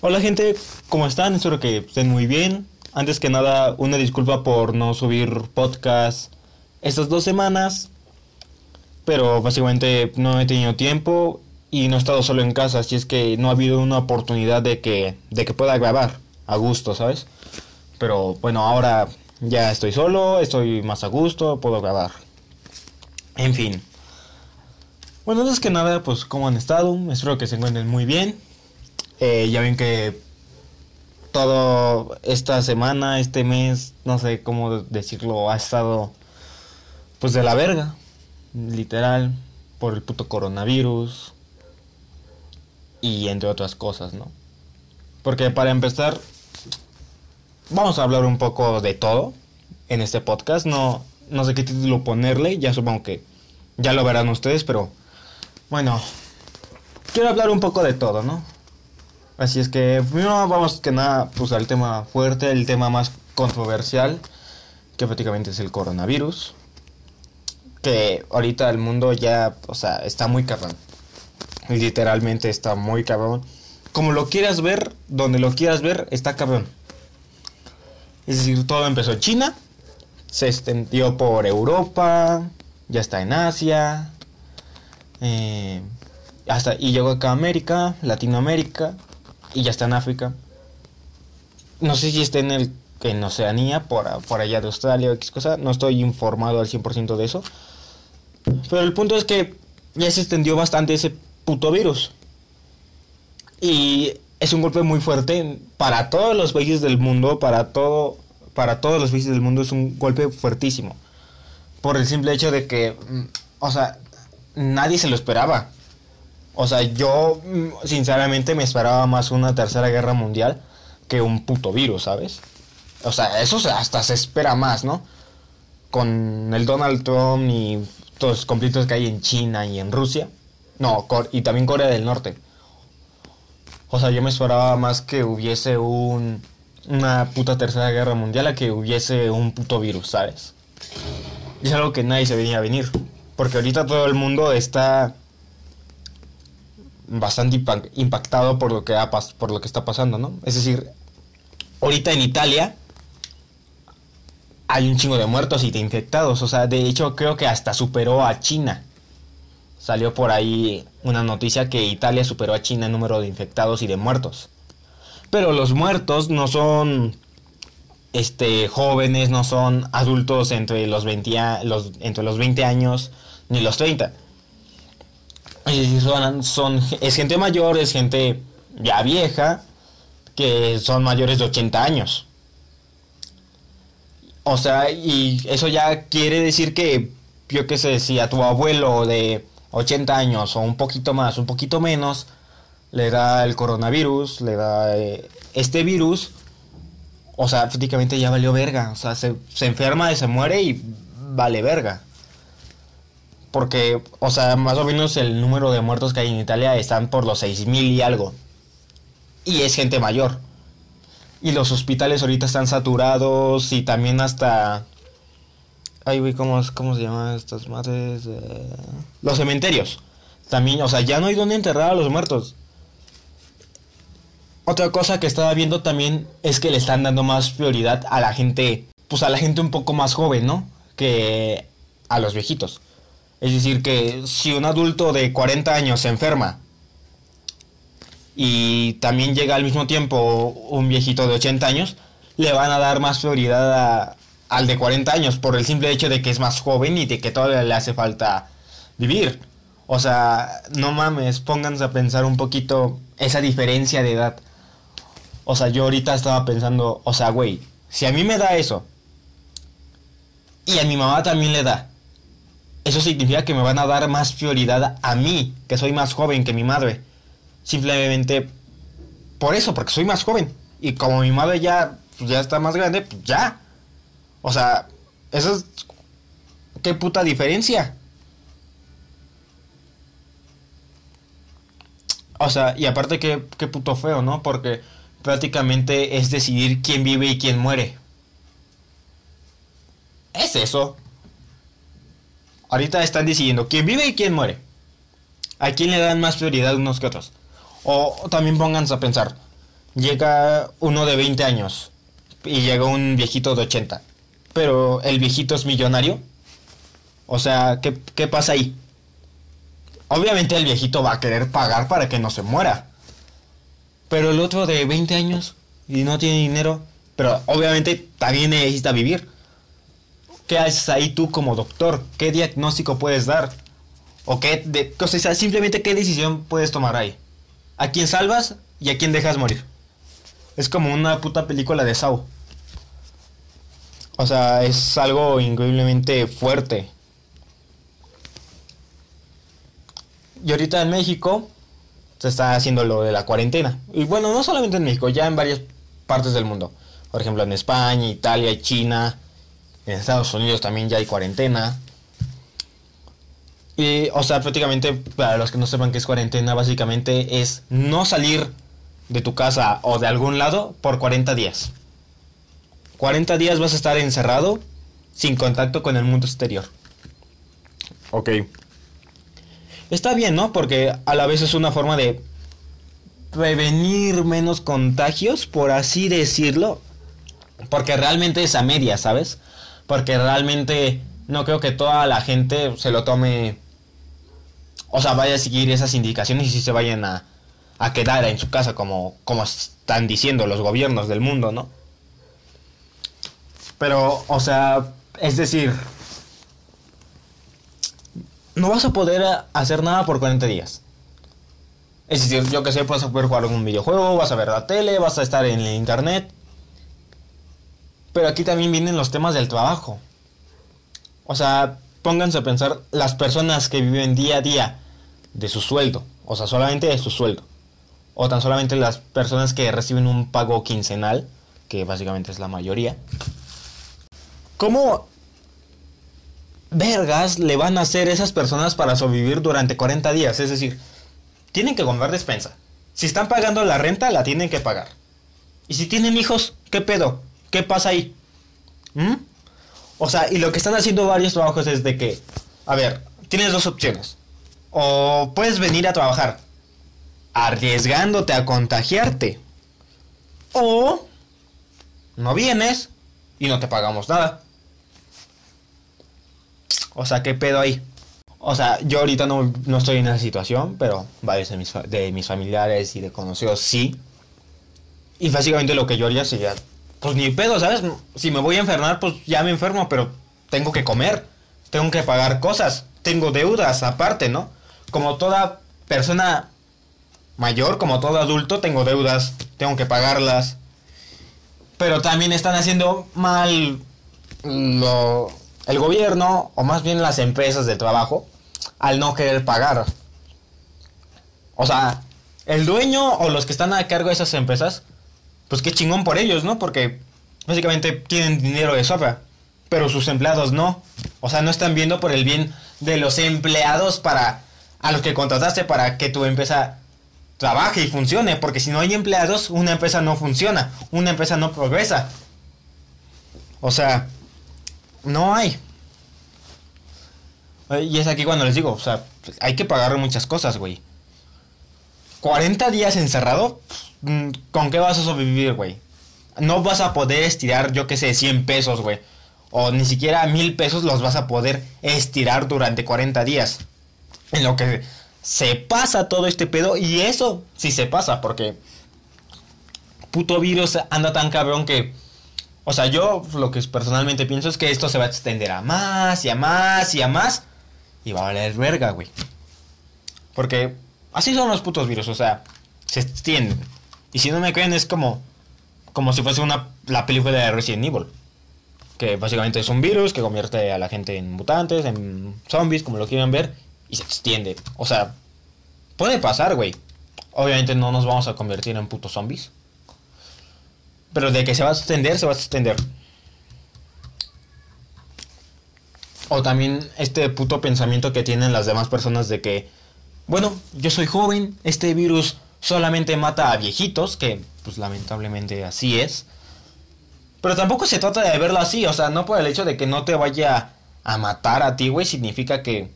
Hola gente, ¿cómo están? Espero que estén muy bien. Antes que nada, una disculpa por no subir podcast estas dos semanas. Pero básicamente no he tenido tiempo y no he estado solo en casa, así es que no ha habido una oportunidad de que, de que pueda grabar a gusto, ¿sabes? Pero bueno, ahora ya estoy solo, estoy más a gusto, puedo grabar. En fin. Bueno, antes que nada, pues cómo han estado, espero que se encuentren muy bien. Eh, ya ven que todo esta semana, este mes, no sé cómo decirlo, ha estado pues de la verga, literal, por el puto coronavirus y entre otras cosas, ¿no? Porque para empezar, vamos a hablar un poco de todo en este podcast, no, no sé qué título ponerle, ya supongo que ya lo verán ustedes, pero bueno, quiero hablar un poco de todo, ¿no? Así es que primero vamos que nada pues al tema fuerte, el tema más controversial, que prácticamente es el coronavirus. Que ahorita el mundo ya, o sea, está muy cabrón. Literalmente está muy cabrón. Como lo quieras ver, donde lo quieras ver, está cabrón. Es decir, todo empezó en China, se extendió por Europa, ya está en Asia, eh, hasta, y llegó acá a América, Latinoamérica, y ya está en África. No sé si está en el en Oceanía, por, por allá de Australia o X cosa, no estoy informado al 100% de eso. Pero el punto es que ya se extendió bastante ese puto virus. Y es un golpe muy fuerte para todos los países del mundo, para todo para todos los países del mundo es un golpe fuertísimo. Por el simple hecho de que mm, o sea, nadie se lo esperaba. O sea, yo mm, sinceramente me esperaba más una tercera guerra mundial que un puto virus, ¿sabes? O sea, eso hasta se espera más, ¿no? Con el Donald Trump y todos los conflictos que hay en China y en Rusia. No, y también Corea del Norte. O sea, yo me esperaba más que hubiese un, una puta tercera guerra mundial a que hubiese un puto virus, ¿sabes? Y es algo que nadie se venía a venir. Porque ahorita todo el mundo está bastante impactado por lo que está pasando, ¿no? Es decir, ahorita en Italia hay un chingo de muertos y de infectados, o sea, de hecho creo que hasta superó a China. Salió por ahí una noticia que Italia superó a China en número de infectados y de muertos. Pero los muertos no son este jóvenes, no son adultos entre los 20 los entre los 20 años ni los 30 son, son, es gente mayor, es gente ya vieja, que son mayores de 80 años. O sea, y eso ya quiere decir que, yo qué sé, si a tu abuelo de 80 años o un poquito más, un poquito menos, le da el coronavirus, le da eh, este virus, o sea, prácticamente ya valió verga. O sea, se, se enferma y se muere y vale verga. Porque, o sea, más o menos el número de muertos que hay en Italia están por los 6.000 y algo. Y es gente mayor. Y los hospitales ahorita están saturados y también hasta... Ay, güey, ¿cómo, ¿cómo se llaman estas madres? Eh, los cementerios. También, o sea, ya no hay donde enterrar a los muertos. Otra cosa que estaba viendo también es que le están dando más prioridad a la gente, pues a la gente un poco más joven, ¿no? Que a los viejitos. Es decir, que si un adulto de 40 años se enferma y también llega al mismo tiempo un viejito de 80 años, le van a dar más prioridad al de 40 años por el simple hecho de que es más joven y de que todavía le hace falta vivir. O sea, no mames, pónganse a pensar un poquito esa diferencia de edad. O sea, yo ahorita estaba pensando, o sea, güey, si a mí me da eso y a mi mamá también le da, eso significa que me van a dar más prioridad a mí, que soy más joven que mi madre. Simplemente por eso, porque soy más joven. Y como mi madre ya, pues, ya está más grande, pues ya. O sea, eso es... ¿Qué puta diferencia? O sea, y aparte qué, qué puto feo, ¿no? Porque prácticamente es decidir quién vive y quién muere. Es eso. Ahorita están decidiendo quién vive y quién muere. ¿A quién le dan más prioridad unos que otros? O, también pónganse a pensar. llega uno de 20 años y llega un viejito de 80. Pero el viejito es millonario. O sea, ¿qué, qué pasa ahí? Obviamente el viejito va a querer pagar para que no se muera. Pero el otro de 20 años y no tiene dinero, pero obviamente también necesita vivir. ¿Qué haces ahí tú como doctor? ¿Qué diagnóstico puedes dar? ¿O qué, de, simplemente qué decisión puedes tomar ahí? ¿A quién salvas y a quién dejas morir? Es como una puta película de Saw. O sea, es algo increíblemente fuerte. Y ahorita en México se está haciendo lo de la cuarentena. Y bueno, no solamente en México, ya en varias partes del mundo. Por ejemplo, en España, Italia China. En Estados Unidos también ya hay cuarentena. Y, o sea, prácticamente, para los que no sepan qué es cuarentena, básicamente es no salir de tu casa o de algún lado por 40 días. 40 días vas a estar encerrado sin contacto con el mundo exterior. Ok. Está bien, ¿no? Porque a la vez es una forma de prevenir menos contagios, por así decirlo. Porque realmente es a media, ¿sabes? Porque realmente no creo que toda la gente se lo tome... O sea, vaya a seguir esas indicaciones y si se vayan a, a quedar en su casa como, como están diciendo los gobiernos del mundo, ¿no? Pero, o sea, es decir, no vas a poder hacer nada por 40 días. Es decir, yo que sé, vas a poder jugar un videojuego, vas a ver la tele, vas a estar en el internet. Pero aquí también vienen los temas del trabajo. O sea, pónganse a pensar las personas que viven día a día de su sueldo. O sea, solamente de su sueldo. O tan solamente las personas que reciben un pago quincenal, que básicamente es la mayoría. ¿Cómo vergas le van a hacer esas personas para sobrevivir durante 40 días? Es decir, tienen que comprar despensa. Si están pagando la renta, la tienen que pagar. Y si tienen hijos, ¿qué pedo? ¿Qué pasa ahí? ¿Mm? O sea, y lo que están haciendo varios trabajos es de que, a ver, tienes dos opciones. O puedes venir a trabajar arriesgándote a contagiarte. O no vienes y no te pagamos nada. O sea, ¿qué pedo ahí? O sea, yo ahorita no, estoy en esa situación, pero varios de mis, de mis familiares y de conocidos sí. Y básicamente lo que yo haría sería, pues ni pedo, ¿sabes? Si me voy a enfermar, pues ya me enfermo, pero tengo que comer, tengo que pagar cosas, tengo deudas aparte, ¿no? Como toda persona mayor, como todo adulto, tengo deudas, tengo que pagarlas. Pero también están haciendo mal lo, el gobierno, o más bien las empresas de trabajo, al no querer pagar. O sea, el dueño o los que están a cargo de esas empresas, pues qué chingón por ellos, ¿no? Porque básicamente tienen dinero de sobra, pero sus empleados no. O sea, no están viendo por el bien de los empleados para a los que contrataste para que tu empresa trabaje y funcione, porque si no hay empleados, una empresa no funciona, una empresa no progresa. O sea, no hay. Y es aquí cuando les digo, o sea, hay que pagar muchas cosas, güey. 40 días encerrado, mm, ¿con qué vas a sobrevivir, güey? No vas a poder estirar, yo qué sé, 100 pesos, güey. O ni siquiera mil pesos los vas a poder estirar durante 40 días. En lo que se pasa todo este pedo. Y eso sí se pasa, porque puto virus anda tan cabrón que o sea, yo lo que personalmente pienso es que esto se va a extender a más y a más y a más. Y va a valer verga, güey. Porque así son los putos virus, o sea, se extienden. Y si no me creen, es como, como si fuese una, la película de Resident Evil. Que básicamente es un virus que convierte a la gente en mutantes, en zombies, como lo quieran ver, y se extiende. O sea, puede pasar, güey. Obviamente no nos vamos a convertir en putos zombies. Pero de que se va a extender, se va a extender. O también este puto pensamiento que tienen las demás personas de que, bueno, yo soy joven, este virus solamente mata a viejitos, que pues lamentablemente así es. Pero tampoco se trata de verlo así, o sea, no por el hecho de que no te vaya a matar a ti, güey, significa que,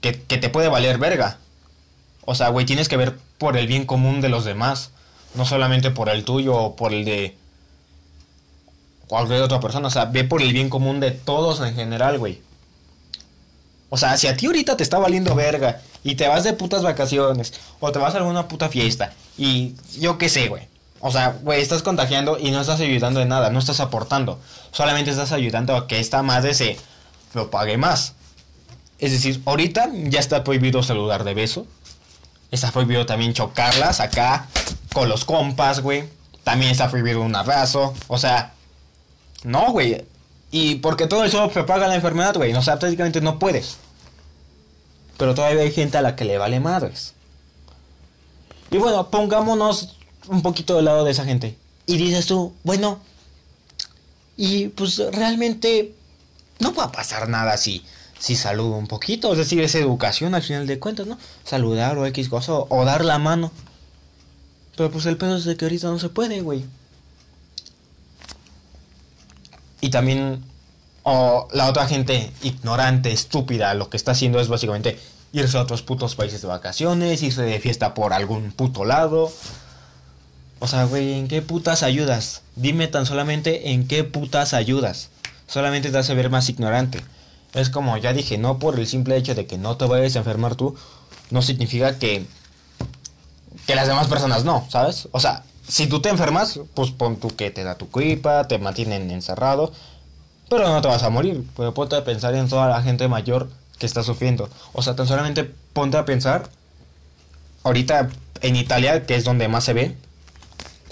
que, te puede valer verga. O sea, güey, tienes que ver por el bien común de los demás. No solamente por el tuyo o por el de cualquier otra persona. O sea, ve por el bien común de todos en general, güey. O sea, si a ti ahorita te está valiendo verga y te vas de putas vacaciones o te vas a alguna puta fiesta y yo qué sé, güey. O sea, güey, estás contagiando y no estás ayudando de nada, no estás aportando. Solamente estás ayudando a que esta madre se lo pague más. Es decir, ahorita ya está prohibido saludar de beso. Está prohibido también chocarlas acá con los compas, güey. También está prohibido un abrazo. O sea, no, güey. Y porque todo eso propaga la enfermedad, güey. O sea, prácticamente no puedes. Pero todavía hay gente a la que le vale madres. Y bueno, pongámonos un poquito del lado de esa gente. Y dices tú, bueno, y pues realmente no va a pasar nada si, si saludo un poquito. Es decir, es educación al final de cuentas, ¿no? Saludar o X cosa o, dar la mano. Pero pues el pedo es de que ahorita no se puede, güey. Y también, o la otra gente ignorante, estúpida, lo que está haciendo es básicamente irse a otros putos países de vacaciones, irse de fiesta por algún puto lado. O sea, güey, ¿en qué putas ayudas? Dime tan solamente en qué putas ayudas. Solamente te hace ver más ignorante. Es como ya dije, no por el simple hecho de que no te vayas a enfermar tú, no significa que que las demás personas no, ¿sabes? O sea, si tú te enfermas, pues pon tú que te da tu gripa, te mantienen encerrado, pero no te vas a morir. Pero ponte a pensar en toda la gente mayor que está sufriendo. O sea, tan solamente ponte a pensar, ahorita en Italia, que es donde más se ve,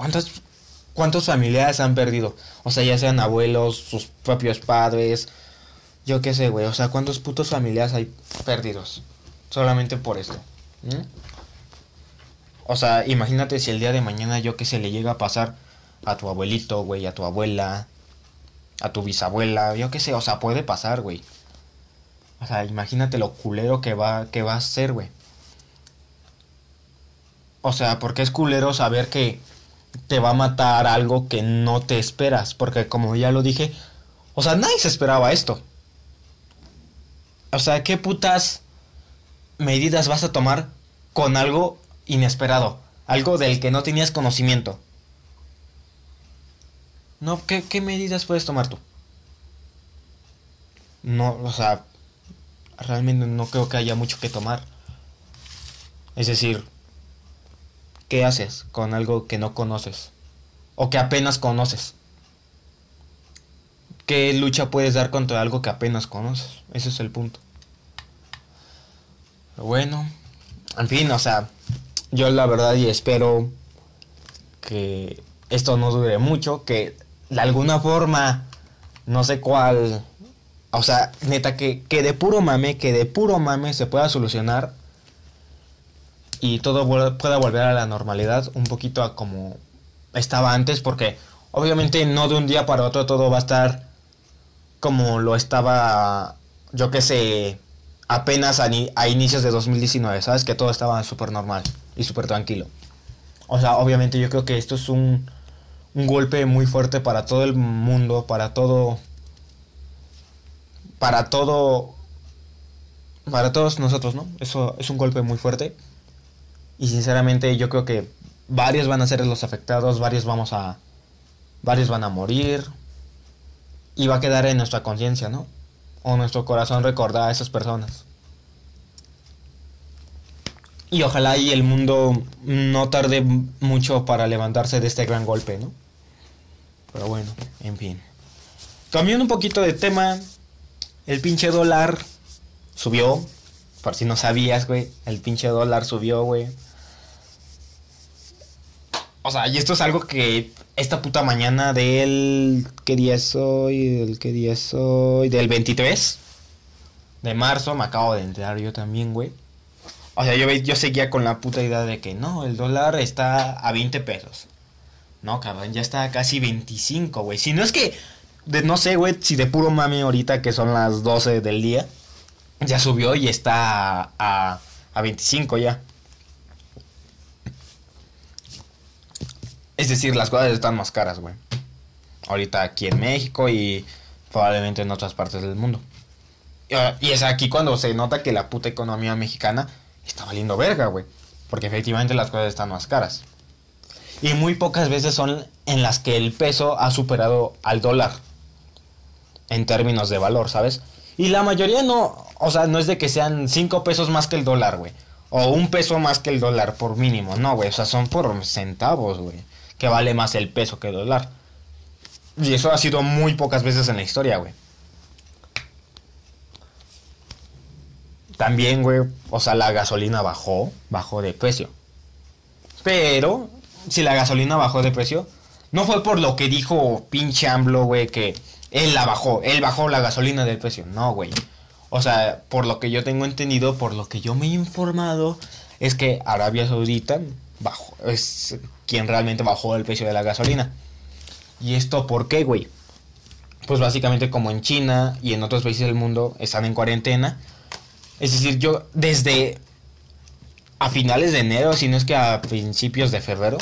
¿Cuántos, cuántos familiares han perdido? O sea, ya sean abuelos, sus propios padres, yo qué sé, güey. O sea, ¿cuántos putos familiares hay perdidos? Solamente por esto. O sea, imagínate si el día de mañana yo que se le llega a pasar a tu abuelito, güey, a tu abuela, a tu bisabuela, yo qué sé, o sea, puede pasar, güey. O sea, imagínate lo culero que va, que va a ser, güey. O sea, porque es culero saber que te va a matar algo que no te esperas. Porque como ya lo dije, o sea, nadie se esperaba esto. O sea, ¿qué putas medidas vas a tomar con algo inesperado? Algo del que no tenías conocimiento. No, ¿qué, qué medidas puedes tomar tú? No, o sea, realmente no creo que haya mucho que tomar. Es decir, ¿Qué haces con algo que no conoces? O que apenas conoces. ¿Qué lucha puedes dar contra algo que apenas conoces? Ese es el punto. bueno, en fin, o sea, yo la verdad y espero que esto no dure mucho, que de alguna forma, no sé cuál, o sea, neta, que, que de puro mame, que de puro mame se pueda solucionar y todo pueda volver a la normalidad un poquito a como estaba antes, porque obviamente no de un día para otro todo va a estar como lo estaba, yo que sé, apenas a, a inicios de 2019, ¿sabes? Que todo estaba súper normal y súper tranquilo. O sea, obviamente yo creo que esto es un, un golpe muy fuerte para todo el mundo, para todo... Para todo... Para todos nosotros, ¿no? Eso es un golpe muy fuerte. Y sinceramente yo creo que varios van a ser los afectados, varios vamos a... Varios van a morir. Y va a quedar en nuestra conciencia, ¿no? O nuestro corazón recordar a esas personas. Y ojalá y el mundo no tarde mucho para levantarse de este gran golpe, ¿no? Pero bueno, en fin. Cambiando un poquito de tema, el pinche dólar subió. Por si no sabías, güey. El pinche dólar subió, güey. O sea, y esto es algo que esta puta mañana del... ¿Qué día es hoy? ¿Del qué día es? Del 23 de marzo, me acabo de enterar yo también, güey. O sea, yo, yo seguía con la puta idea de que no, el dólar está a 20 pesos. No, cabrón, ya está a casi 25, güey. Si no es que, de, no sé, güey, si de puro mami ahorita que son las 12 del día, ya subió y está a, a, a 25 ya. Es decir, las cosas están más caras, güey. Ahorita aquí en México y probablemente en otras partes del mundo. Y es aquí cuando se nota que la puta economía mexicana está valiendo verga, güey. Porque efectivamente las cosas están más caras. Y muy pocas veces son en las que el peso ha superado al dólar. En términos de valor, ¿sabes? Y la mayoría no, o sea, no es de que sean 5 pesos más que el dólar, güey. O un peso más que el dólar por mínimo. No, güey. O sea, son por centavos, güey. Que vale más el peso que el dólar. Y eso ha sido muy pocas veces en la historia, güey. También, güey, o sea, la gasolina bajó, bajó de precio. Pero, si la gasolina bajó de precio, no fue por lo que dijo pinche AMLO, güey, que él la bajó, él bajó la gasolina del precio. No, güey. O sea, por lo que yo tengo entendido, por lo que yo me he informado, es que Arabia Saudita bajó, es quien realmente bajó el precio de la gasolina. ¿Y esto por qué, güey? Pues básicamente como en China y en otros países del mundo están en cuarentena. Es decir, yo desde a finales de enero, si no es que a principios de febrero,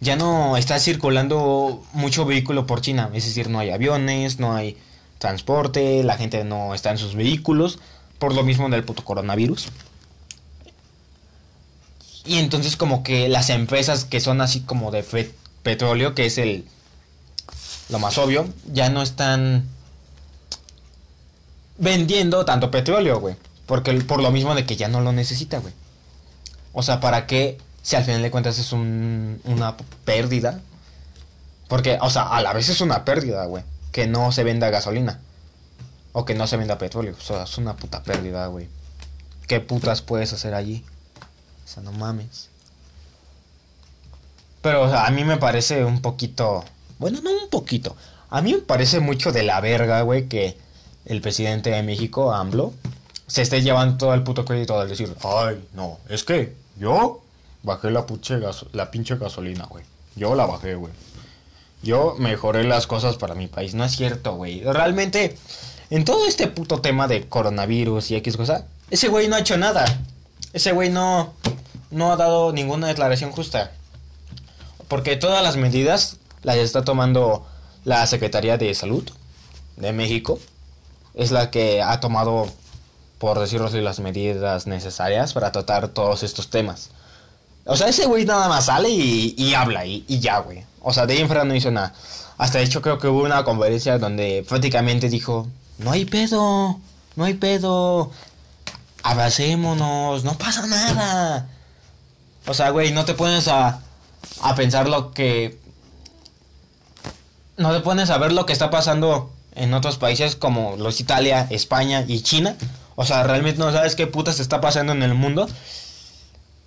ya no está circulando mucho vehículo por China. Es decir, no hay aviones, no hay transporte, la gente no está en sus vehículos, por lo mismo del puto coronavirus. Y entonces como que las empresas que son así como de petróleo, que es el lo más obvio, ya no están vendiendo tanto petróleo, güey. Porque por lo mismo de que ya no lo necesita, güey. O sea, ¿para qué si al final de cuentas es un, una pérdida? Porque, o sea, a la vez es una pérdida, güey que no se venda gasolina. O que no se venda petróleo. O sea, es una puta pérdida, güey. ¿Qué putas puedes hacer allí? O sea, no mames. Pero a mí me parece un poquito... Bueno, no un poquito. A mí me parece mucho de la verga, güey, que el presidente de México, AMLO, se esté llevando todo el puto crédito al decir, ay, no, es que yo bajé la, la pinche gasolina, güey. Yo la bajé, güey yo mejoré las cosas para mi país. No es cierto, güey. Realmente, en todo este puto tema de coronavirus y X cosa, ese güey no ha hecho nada. Ese güey no, no ha dado ninguna declaración justa. Porque todas las medidas las está tomando la Secretaría de Salud de México. Es la que ha tomado, por decirlo así, las medidas necesarias para tratar todos estos temas. O sea, ese güey nada más sale y, habla y, ya, güey. O sea, de infra no hizo nada. Hasta de hecho creo que hubo una conferencia donde prácticamente dijo, no hay pedo, no hay pedo, abracémonos, no pasa nada. O sea, güey, no te pones a, a pensar lo que... No te pones a ver lo que está pasando en otros países como los Italia, España y China. O sea, realmente no sabes qué putas está pasando en el mundo.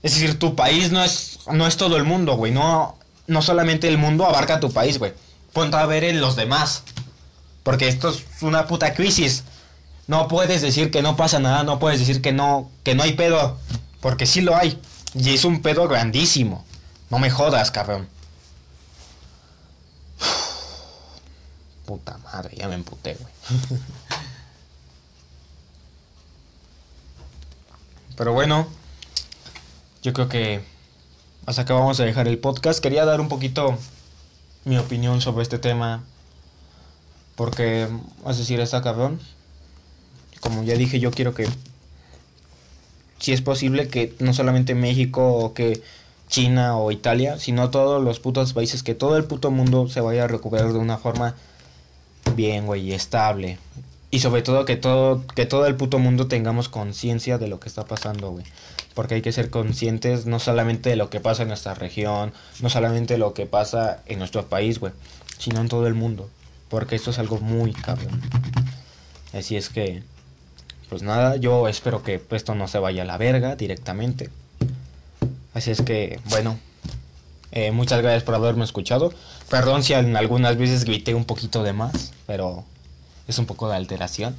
Es decir, tu país no es, no es todo el mundo, güey. No, no solamente el mundo abarca tu país, güey. Ponte a ver en los demás. Porque esto es una puta crisis. No puedes decir que no pasa nada, no puedes decir que no, que no hay pedo. Porque sí lo hay. Y es un pedo grandísimo. No me jodas, cabrón. Puta madre, ya me emputé, güey. Pero bueno, yo creo que hasta acá vamos a dejar el podcast. Quería dar un poquito mi opinión sobre este tema. Porque, es decir, está cabrón. Como ya dije, yo quiero que, si es posible, que no solamente México o que China o Italia, sino todos los putos países, que todo el puto mundo se vaya a recuperar de una forma bien, güey, estable. Y sobre todo que todo, que todo el puto mundo tengamos conciencia de lo que está pasando, güey porque hay que ser conscientes no solamente de lo que pasa en nuestra región, no solamente de lo que pasa en nuestro país, güey, sino en todo el mundo, porque esto es algo muy cabrón. Así es que, pues nada, yo espero que esto no se vaya a la verga directamente. Así es que, bueno, eh, muchas gracias por haberme escuchado. Perdón si en algunas veces grité un poquito de más, pero es un poco de alteración.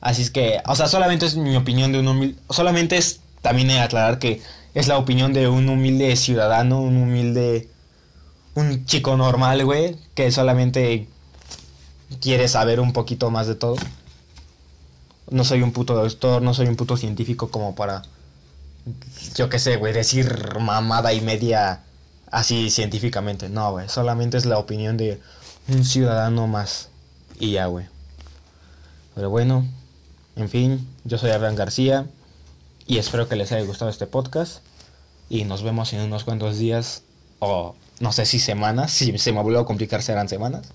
Así es que, o sea, solamente es mi opinión de un humilde. Solamente es también aclarar que es la opinión de un humilde ciudadano, un humilde. Un chico normal, güey, que solamente quiere saber un poquito más de todo. No soy un puto doctor, no soy un puto científico como para. Yo qué sé, güey, decir mamada y media así científicamente. No, güey, solamente es la opinión de un ciudadano más. Y ya, güey. Pero bueno, en fin, yo soy Abraham García y espero que les haya gustado este podcast y nos vemos en unos cuantos días o no sé si semanas, si se me vuelve a complicar serán semanas,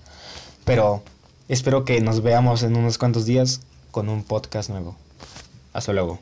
pero espero que nos veamos en unos cuantos días con un podcast nuevo. Hasta luego.